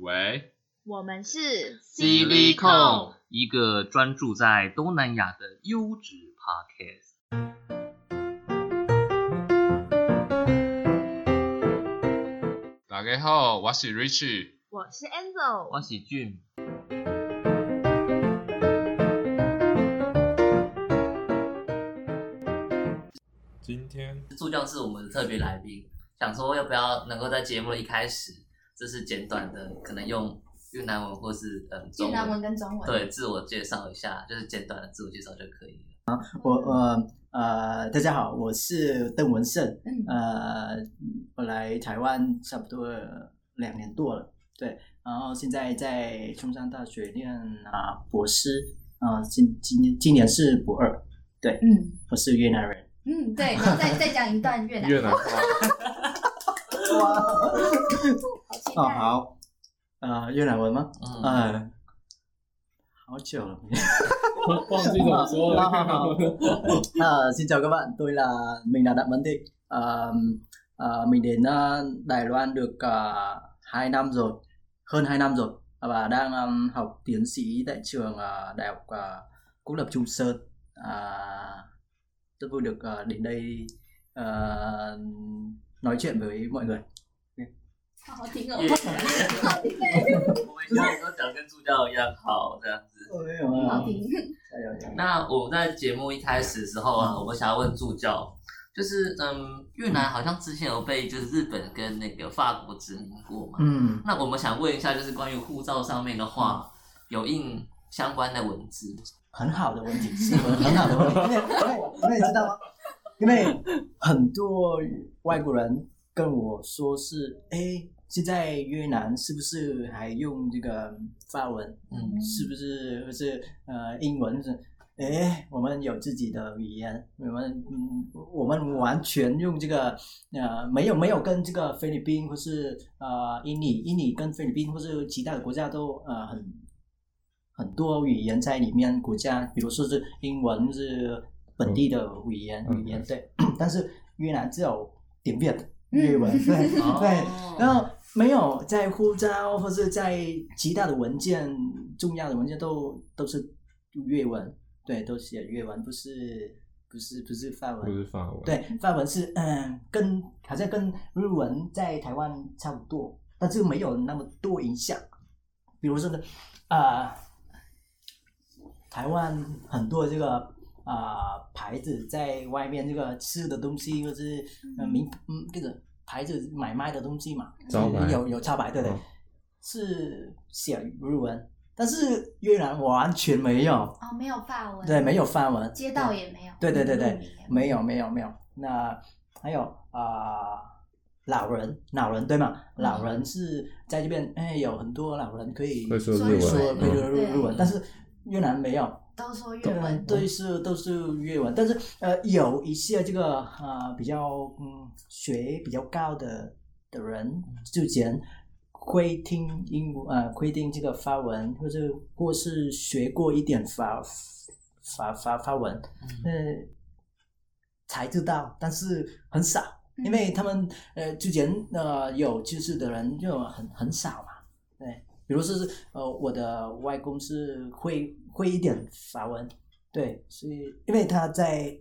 喂，我们是 Silicon，一个专注在东南亚的优质 Podcast。大家好，我是 Rich。我是 Angel，我是俊，今天助教是我们的特别来宾，想说要不要能够在节目的一开始，这是简短的，可能用越南文或是嗯中越南文跟中文。对自我介绍一下，就是简短的自我介绍就可以了。我呃呃，大家好，我是邓文胜，嗯。呃，我来台湾差不多两年多了，对，然后现在在中山大学念啊博士，啊、今今年今年是博二，对嗯。我是越南人，嗯，对，然后再再讲一段越南越南话，话，好期哦待。好，呃，越南文吗？嗯，呃，好久了。忘记怎么说了。 À, xin chào các bạn, tôi là mình là Đặng Văn Thịnh. À, à, mình đến à, Đài Loan được uh, 2 năm rồi, hơn 2 năm rồi và đang um, học tiến sĩ tại trường à, Đại học à, Quốc lập Trung Sơn. À, rất vui được à, đến đây à, nói chuyện với mọi người. 好好听哦，越好听哎，我们现在都讲跟助教一样好这样子。好听。加油加油那我在节目一开始的时候啊，我想要问助教，就是嗯，越南好像之前有被就是日本跟那个法国殖民过嘛？嗯，那我们想问一下，就是关于护照上面的话，有印相关的文字，很好的问题，是很好的问题，因为因为因为你知道吗？因为很多外国人跟我说是，哎，现在越南是不是还用这个法文？嗯是不是或是呃英文是？哎，我们有自己的语言，我们嗯，我们完全用这个呃，没有没有跟这个菲律宾或是呃印尼，印尼跟菲律宾或是其他的国家都呃很很多语言在里面，国家比如说是英文是本地的语言、嗯语言对，但是越南只有点变越文、对哦对，然后没有在护照或是在其他的文件重要的文件都都是粤文，对，都写粤文，不是不是不是法文，不是法文。，对，法文是嗯，跟好像跟日文在台湾差不多，但是没有那么多影响。比如说呢，啊、台湾很多这个啊、牌子在外面，这个吃的东西或是呃名嗯这个牌子买卖的东西嘛，招牌有有招牌，对对，哦是写日文，但是越南完全没有，哦，没有法文，对，没有法文，街道也没有，对对对对没有没有没有。那还有啊、老人老人对吗？老人是在这边，哎，有很多老人可以会说日文说可以说日文，但是越南没有，都说越对文，对是都是粤文，但是呃有一些这个呃比较嗯学比较高的的人之前会听英呃会听这个法文，或者或是学过一点法法法法文，嗯。呃才知道，但是很少，嗯因为他们呃之前呃有知识的人就很很少嘛，对，比如说是呃我的外公是会会一点法文，对，所以因为他在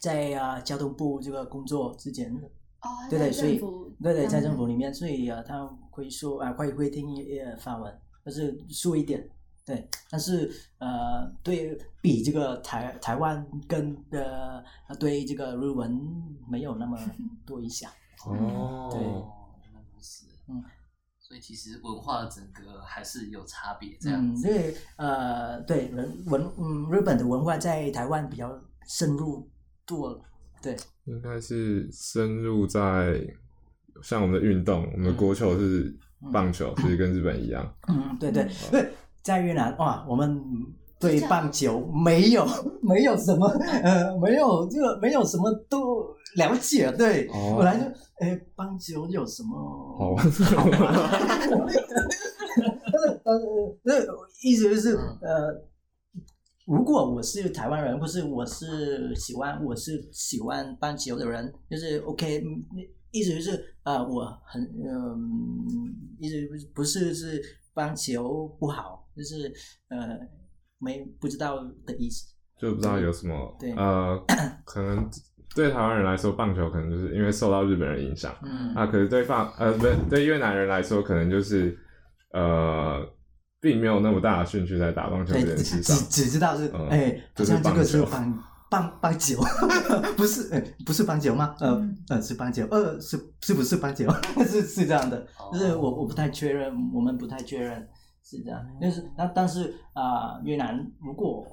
在啊、交通部这个工作之前，哦，对对，所以对对，在政府。里面，所以啊，他会说啊，会会听呃法文，但是说一点，对，但是呃，对比这个台台湾跟呃对这个日文没有那么 多影响，哦，对。原来如此，嗯，所以其实文化整个还是有差别这样嗯，子。对，呃，对文文嗯日本的文化在台湾比较深入多了，对，应该是深入在像我们的运动，我们的国球是棒球，其实跟日本一样。嗯，对对对，在越南哇，我们对棒球没有没有什么呃，没有这个没有什么都了解，对，哦本来就哎，棒球有什么好玩好玩？但是呃，那意思就是呃。如果我是台湾人，或是我是喜欢我是喜欢棒球的人，就是 OK，嗯意思就是呃，我很嗯，意思不是不是是棒球不好，就是呃没不知道的意思。就不知道有什么对呃，可能对台湾人来说，棒球可能就是因为受到日本人影响，嗯啊，可是对法呃不是对越南人来说，可能就是呃，并没有那么大的兴趣在打棒球对，这件事只上。只知道是嗯哎，好像这个是棒棒棒棒球，不是呃不是棒球吗？呃嗯呃是棒球，呃是是不是棒球？是是这样的，就是我我不太确认，我们不太确认是这样，但是那但是啊、越南如果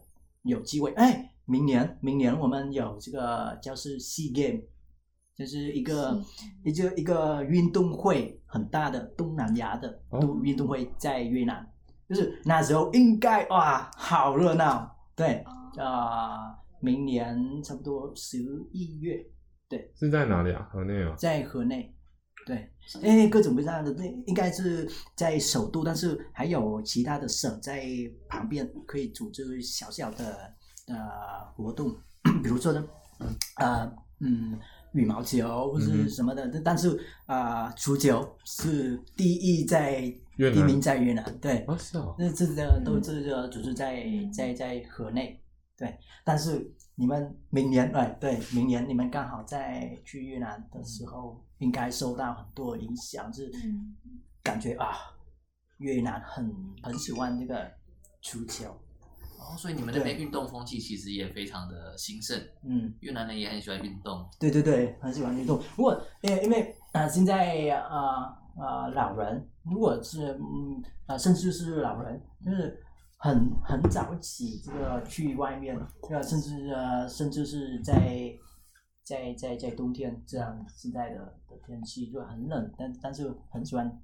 有机会，哎，明年明年我们有这个叫是 Sea Game，就是一个一个一个运动会很大的东南亚的哦。都运动会在越南，就是那时候应该哇好热闹，对啊、明年差不多十一月。对。是在哪里啊？河内吗？在河内，对，哎，各种各样的，那应该是在首都，但是还有其他的省在旁边可以组织小小的呃活动，比如说呢，呃嗯，羽毛球或是什么的，但是啊、呃足球是第一在第一名在越南，对，啊，是哦，那这个都这个组织在在在河内，对，但是你们明年哎对，明年你们刚好在去越南的时候，应该受到很多影响，是嗯。感觉啊，越南很很喜欢这个足球，哦，所以你们那边运动风气其实也非常的兴盛，嗯，越南人也很喜欢运动。对对对，很喜欢运动。如果，因为因为啊、呃现在啊啊、老人，如果是嗯啊、甚至是老人，就是很很早起这个去外面，呃，甚至呃，甚至是在在在在冬天这样现在的的天气就很冷，但但是很喜欢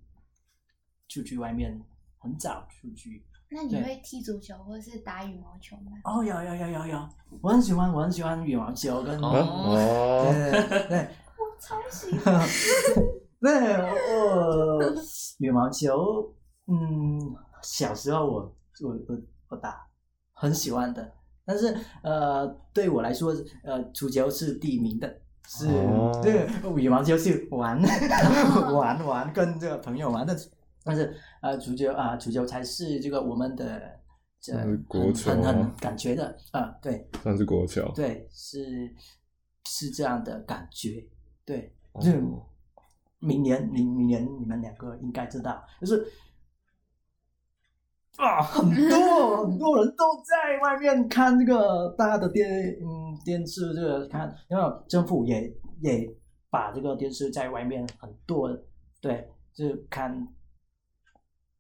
出去外面，很早出去。对那你会踢足球或是打羽毛球吗？哦，有有有有有，我很喜欢，我很喜欢羽毛球跟对对对。我超喜欢。对，我羽毛球，嗯，小时候我我我我打，很喜欢的。但是呃，对我来说，呃，足球是第一名的，是、哦对羽毛球是玩 玩玩跟这个朋友玩的，但是呃，足球啊、足球才是这个我们的这国很球很感觉的啊、对算是国球。对，是是这样的感觉，对。哦就明年，明明年你们两个应该知道，就是啊，很多很多人都在外面看这个大的电嗯电视，这个看，因为政府也也把这个电视在外面很多，对，就是看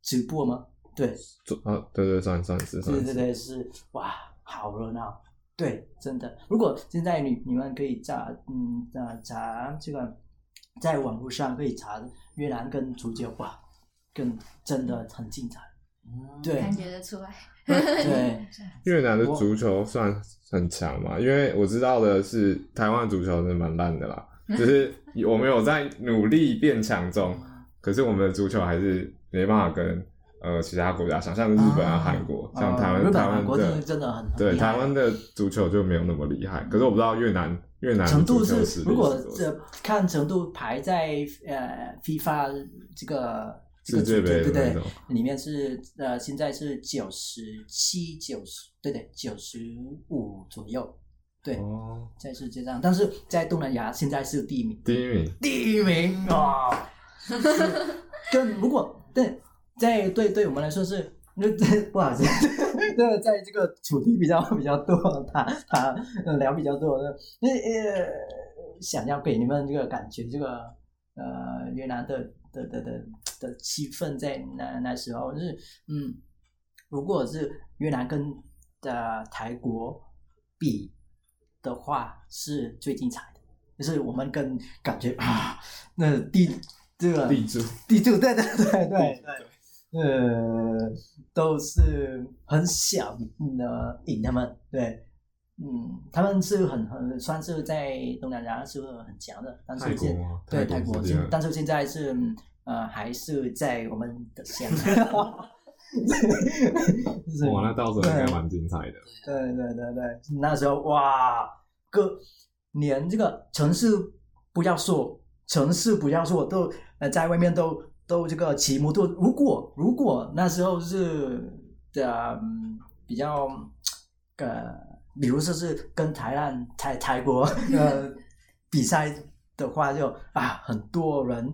直播吗？对，做啊，对对，算算是算是。对对对，是哇，好热闹。对，真的。如果现在你你们可以查，嗯，啊，查这个，在网络上可以查越南跟足球，哇，更真的很精彩。嗯，对感觉得出来。对，越南的足球算很强嘛？因为我知道的是，台湾的足球是蛮烂的啦，只是 我们有在努力变强中，可是我们的足球还是没办法跟呃其他国家想像日本啊、韩国，像台湾、台湾的的真的很对很厉害。台湾的足球就没有那么厉害。可是我不知道越南越南的程度足球是，如果这看程度排在呃 FIFA 这个这个对对杯的那种，里面是呃现在是九十七、九十对对九十五左右，对，哦，在世界上，但是在东南亚现在是第一名，第一名。第一名哦，是跟如果对在对对我们来说是。那这不好意思，这个在这个主题比较比较多，他他聊比较多的，那呃想要给你们这个感觉，这个呃越南的的的的的气氛在那那时候就是嗯，如果是越南跟的台国比的话，是最精彩的，就是我们跟感觉啊，那第这个地主地主，对对对对对，呃，都是很小的赢他们，对，嗯，他们是很很算是在东南亚是很强的，但是现？对泰国但是现在是呃还是在我们的县，就 是哇，那到时候应该蛮精彩的。对对对对，那时候哇，各连这个城市不要说，城市不要说都呃在外面都都这个骑摩托，如果如果那时候是的、嗯比较呃，比如说是跟台湾泰泰国呃比赛的话就，啊很多人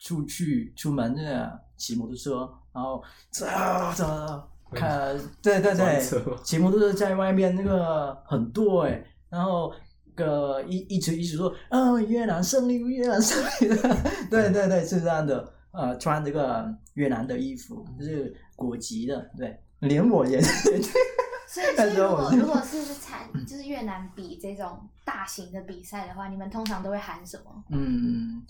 出去出门呃骑摩托车，然后这这看对对对骑摩托车在外面那个很多哎，然后。个一一直一直说，嗯，越南胜利，越南胜利，对对对，是这样的，呃，穿这个越南的衣服，就是国籍的，对，连我也 所以，所那以我是如果如果是参就是越南比这种大型的比赛的话，你们通常都会喊什么？嗯，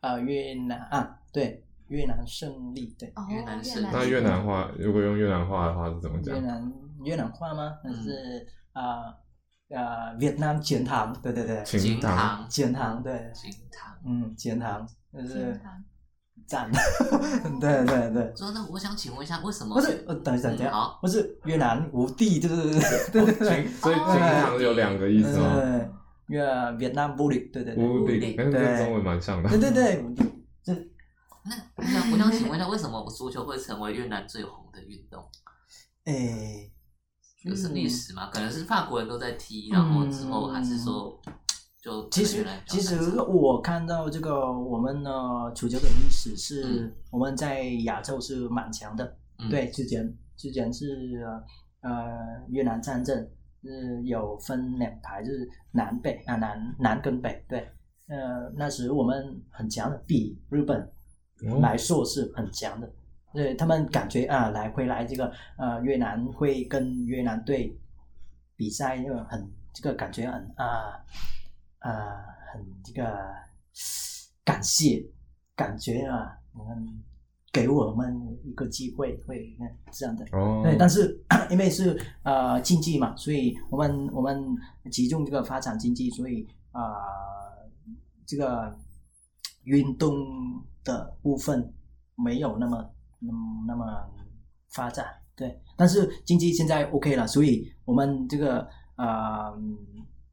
啊，越南啊，对，越南胜利，对，哦，越南是那越南话如果用越南话的话是怎么讲越？南越南话吗？那是啊啊，越南 chiến thắng，对对对，秦金堂堂，chiến thắng，对，金堂。嗯，chiến thắng，就是赞，对对对。说那我想请问一下，为什么不是，呃，等一下，等一下，嗯好。不是越南无地，就是对。对对，秦所以秦堂有两个意思吗？对，越越南无地，对对对，无敌，敌那跟中文蛮像的。对对对，这。那我想我想请问一下，为什么足球会成为越南最红的运动？哎，就是历嗯。史嘛，可能是法国人都在踢，然后之后还是说就其实越南比较其实我看到这个我们的足球的历史是嗯我们在亚洲是蛮强的，嗯。对，之前之前是呃越南战争是有分两排，就是南北啊南南跟北，对，呃那时我们很强的，比日本哦。来说是很强的。对他们感觉啊，来回来这个呃越南会跟越南队比赛，因为很这个感觉很啊啊很这个感谢感觉啊，你们给我们一个机会，会这样的。哦，对，但是因为是呃经济嘛，所以我们我们集中这个发展经济，所以啊、这个运动的部分没有那么嗯那么发展。对，但是经济现在 OK 了，所以我们这个啊、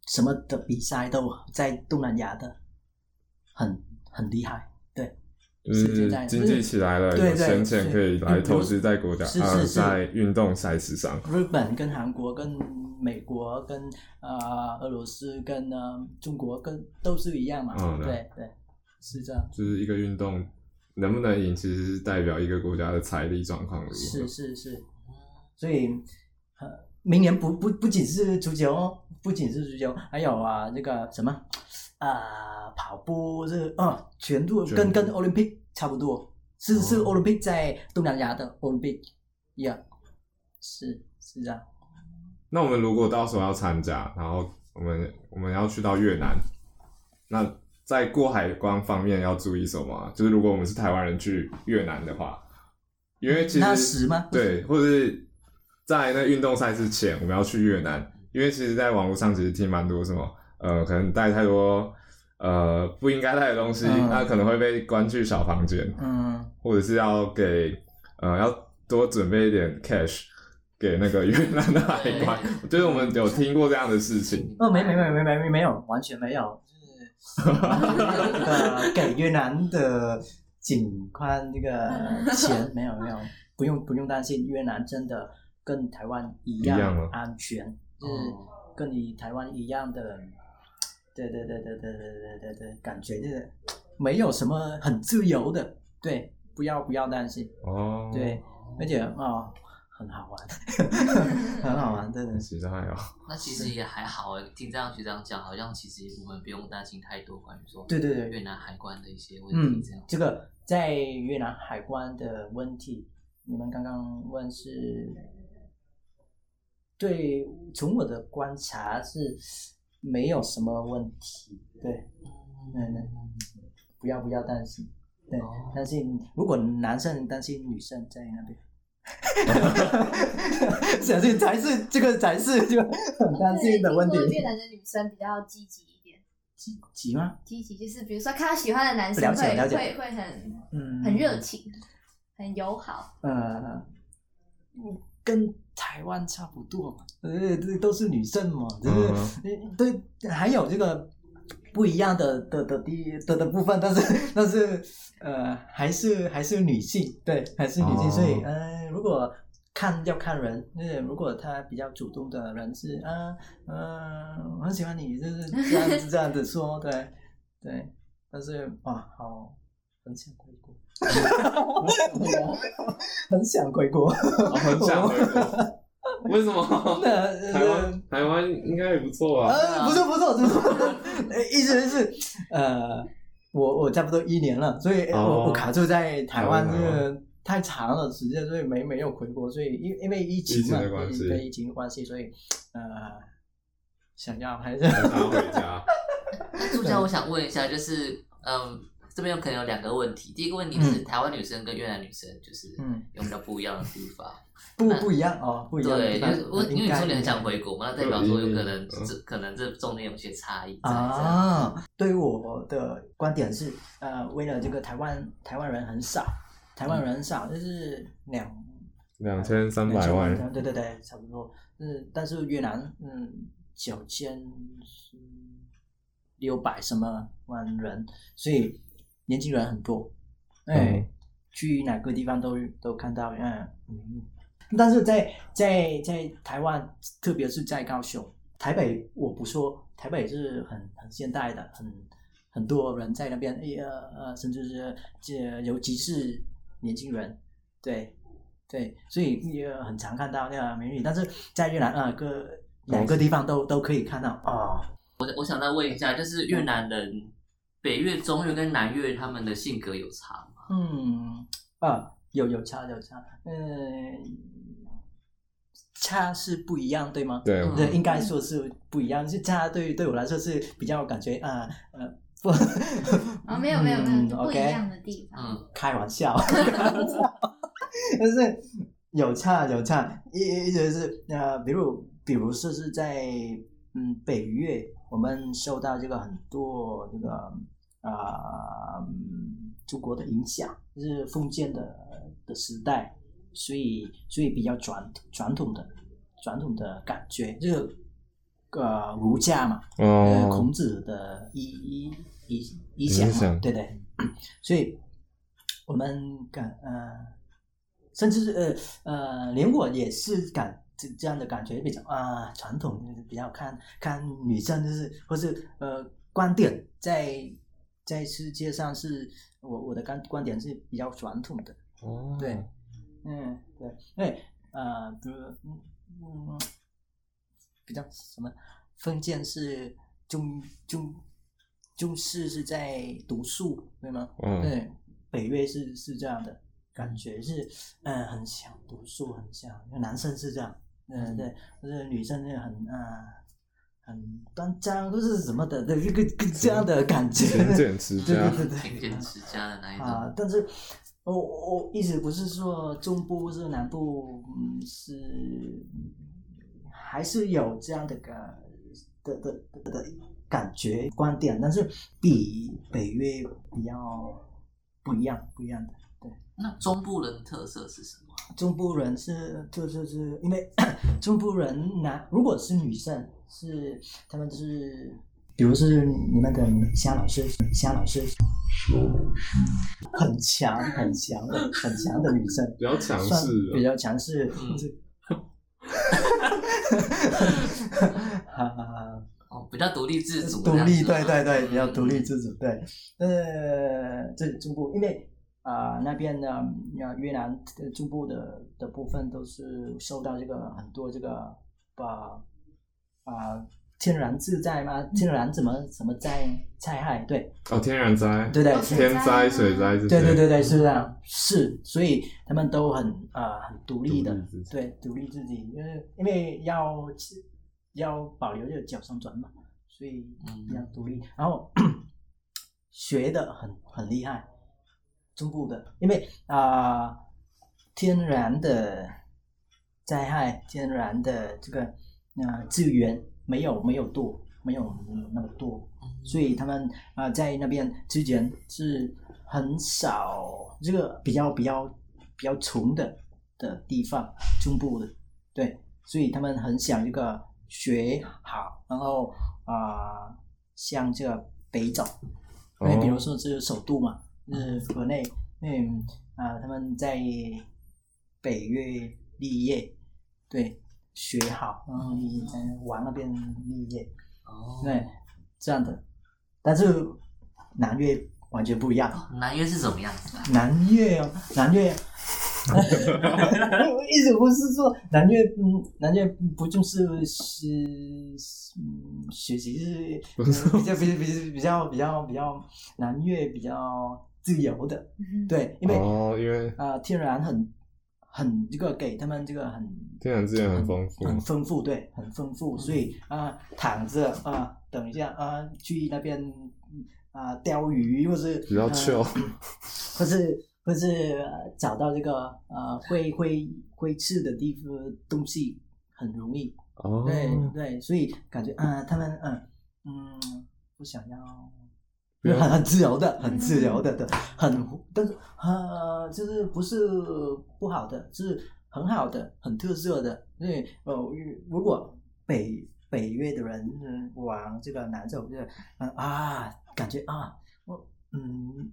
什么的比赛都在东南亚的很很厉害。对，就是现在经济起来了，对对对闲钱可以来投资在国家呃是是是在运动赛事上。日本跟韩国跟美国跟呃俄罗斯跟呃中国跟都是一样嘛，嗯对对对，是这样，就是一个运动能不能赢，其实是代表一个国家的财力状况如何。是是是，所以呃明年不不不仅是足球哦，不仅是足球，还有啊那个什么啊、跑步这个啊全部全部跟跟奥林匹克差不多，是是哦奥林匹克在东南亚的奥林匹克一样，是是这样。那我们如果到时候要参加，然后我们我们要去到越南，那在过海关方面要注意什么啊？就是如果我们是台湾人去越南的话，因为其那实？对，或者是在那运动赛事前我们要去越南，因为其实在网络上其实听蛮多什么呃，可能带太多呃不应该带的东西，嗯那可能会被关去小房间，嗯。或者是要给呃要多准备一点 cash 给那个 越南的海关，就是我们有听过这样的事情。哦，没没没没没没有，完全没有，就是呃给越南的警官那个钱没有没有，不用不用担心，越南真的跟台湾一一样吗安全，就是哦跟你台湾一样的，对对对对对对对对对，感觉就是没有什么很自由的，对，不要不要担心，哦，对，而且哦很好玩，很好玩，真的是。其实还好。那其实也还好诶，听这样学长讲，好像其实我们不用担心太多关于说对对对越南海关的一些问嗯题这样，。这个在越南海关的问题，你们刚刚问是，对，从我的观察是没有什么问题，对，嗯嗯，不要不要担心，对，哦担心如果男生担心女生在那边。相信才是这个才是就很担心的问题。越南的女生比较积极一点，积极吗？积极就是比如说看到喜欢的男生会会会很嗯，很热情，很友好。呃，跟台湾差不多嘛，呃，这都是女生嘛，就是、嗯对，还有这个不一样的的的地的的部分，但是但是呃还是还是女性，对，还是女性，哦。所以呃如果看要看人，就是如果他比较主动的人是啊嗯、我很喜欢你，就是这样子这样子说，对对，但是哇好很想回国，很想回国，哦 很想回国。为什么？那台湾台湾应该也不错啊。呃，不错不错不 是，呃意思是呃，我我差不多一年了，所以我我卡住在台湾台湾这个太长了时间，所以没没有回国，所以因因为疫情嘛，疫情的关系对疫情的关系，所以呃想要还是很想回家。助教，我想问一下，就是嗯，这边有可能有两个问题。第一个问题是，台湾女生跟越南女生就是嗯有比较不一样的地方。不不一样哦，不一样对，地方就是我因为你说你很想回回国嘛，那代表说有可能嗯这可能这中间有些差异。啊，对于我的观点是，呃，为了这个台湾台湾人很少，台湾人少，就是两两千三百万，对对对，差不多。嗯，但是越南，嗯，九千六百什么万人，所以年轻人很多。哎，嗯去哪个地方都都看到，嗯嗯。但是在在在台湾，特别是在高雄、台北，我不说，台北是很很现代的，很很多人在那边，哎呃呃，甚至是这尤其是年轻人，对对，所以也很常看到那个美女，但是在越南啊，各两个地方都都可以看到哦。我我想再问一下，就是越南人、北越、中越跟南越他们的性格有差吗？嗯啊，有有差有差，嗯，差是不一样，对吗？对，嗯对，应该说是不一样。是差对对我来说是比较感觉啊呃不，啊，没有没有没有，嗯就不一样的地方。嗯，开玩笑，开玩笑，但是有差有差，一一直是呃，比如比如说是在嗯北越，我们受到这个很多这个啊、嗯中国的影响，就是封建的的时代，所以所以比较传传统的传统的感觉，这个呃儒家嘛，呃，哦孔，子的一一一一想嘛，影响。对对，所以我们感呃，甚至是呃呃，连我也是感这这样的感觉，比较啊、传统就是比较看看女生就是或是呃观点在在世界上是我我的观观点是比较传统的，哦。对，嗯，对，因为呃，比如嗯嗯，比较什么，封建是中中中式是在读书，对吗？嗯，对，北越是是这样的感觉，是嗯、很想读书，很想，男生是这样，嗯、对，就是女生就很啊、很端庄，都是什么的，对，这个这样的感觉，勤俭持 对家。对对对，勤俭持家的那一种。啊，但是我我意思不是说中部是南部，嗯，是还是有这样的个的的的的感觉观点，但是比北约比较不一样，不一样的。对那中部人的特色是什么？中部人是就就是因为 中部人男如果是女生是他们就是，比如是你们的美香老师，美香老师，很强很强的很强的女生，比较强势啊比较强势。哦，比较独立自主这独立，对对对，比较嗯独立自主，对。呃，这中部，因为啊、那边呢，啊越南呃中部的的部分都是受到这个很多这个把啊、天然自在吗，天然怎么怎么灾灾害，对。哦，天然灾，对对。哦天灾、水灾这些，对对对对，是这样，是，所以他们都很啊、很独立的。对，独立自己，因为因为要要保留这个脚上转嘛，所以嗯比较独立，然后 学的很很厉害，中部的，因为啊、天然的灾害，天然的这个呃资源没有没有多，没有那么多，所以他们啊、在那边之前是很少这个比较比较比较穷的的地方，中部的对，所以他们很想这个学好，然后啊、向这个北走，哦因为比如说这个首都嘛，是国内，嗯啊、他们在北越立业，对，学好，然后你嗯往那边立业，哦，对，这样的。但是南越完全不一样，南越是怎么样子啊？南越哦，南越。我意思不是说南越，嗯，南越不就是是嗯学习是不是比较比比比较比较比较南越比较自由的，嗯对，因为哦，因为啊、天然很很这个给他们这个很天然资源很丰富，很丰富，对，很丰富，所以啊、躺着啊、等一下啊、去那边啊、钓鱼，或是比较呃 chill 或是或是呃找到这个呃会会会吃的地方东西很容易，哦，对对，所以感觉啊、他们嗯嗯不想要。很很自由的，很自由的的，很但是呃，就是不是不好的，是很好的，很特色的。因为呃，如果北北越的人嗯往这个南走，就是嗯啊，感觉啊，我嗯，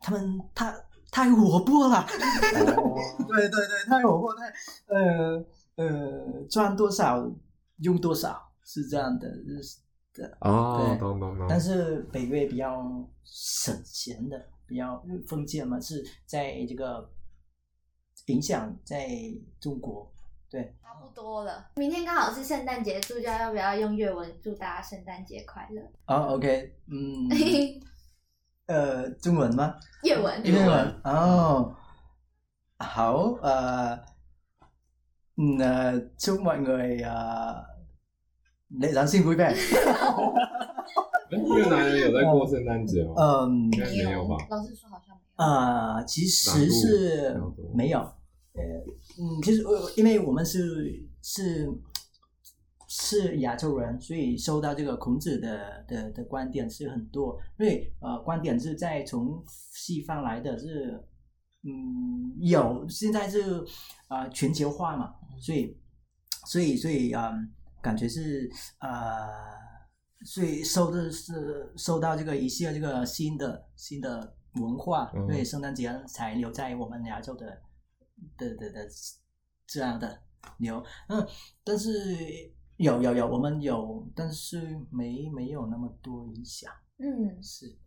他们太太活泼了，对对对，太活泼，太呃呃，赚多少用多少，是这样的，是的。哦，懂懂懂，但是北越比较省钱的，比较封建嘛，是在这个影响在中国，对，差不多了。明天刚好是圣诞节，助教要不要用粤文祝大家圣诞节快乐？哦，OK，嗯，呃，中文吗？粤文，英文哦，好，呃，嗯，呃，祝 mọi người 呃 lễ Giáng sinh vui vẻ，哎越南人有在过圣诞节吗？嗯，应该没有吧？老师说好像没有。啊、其实是没有，呃，嗯，其实呃，因为我们是是是亚洲人，所以受到这个孔子的的的观点是很多，因为呃，观点是在从西方来的是，嗯，有现在是啊、呃全球化嘛，所以所以所以嗯，感觉是呃。所以受的是收到这个一系列这个新的新的文化，嗯。对圣诞节才留在我们亚洲的的的的这样的留，嗯，但是有有有我们有，但是没没有那么多影响，嗯，是。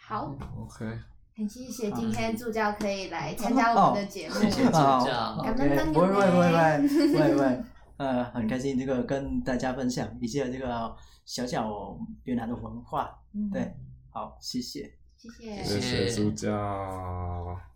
好，OK，很谢谢今天助教可以来参加我们的节目。谢谢助啊教感恩不会不会不会感恩不会不会。不会，呃，很开心这个跟大家分享一些这个小小越南的文化，嗯对，好，谢谢。谢谢。谢谢。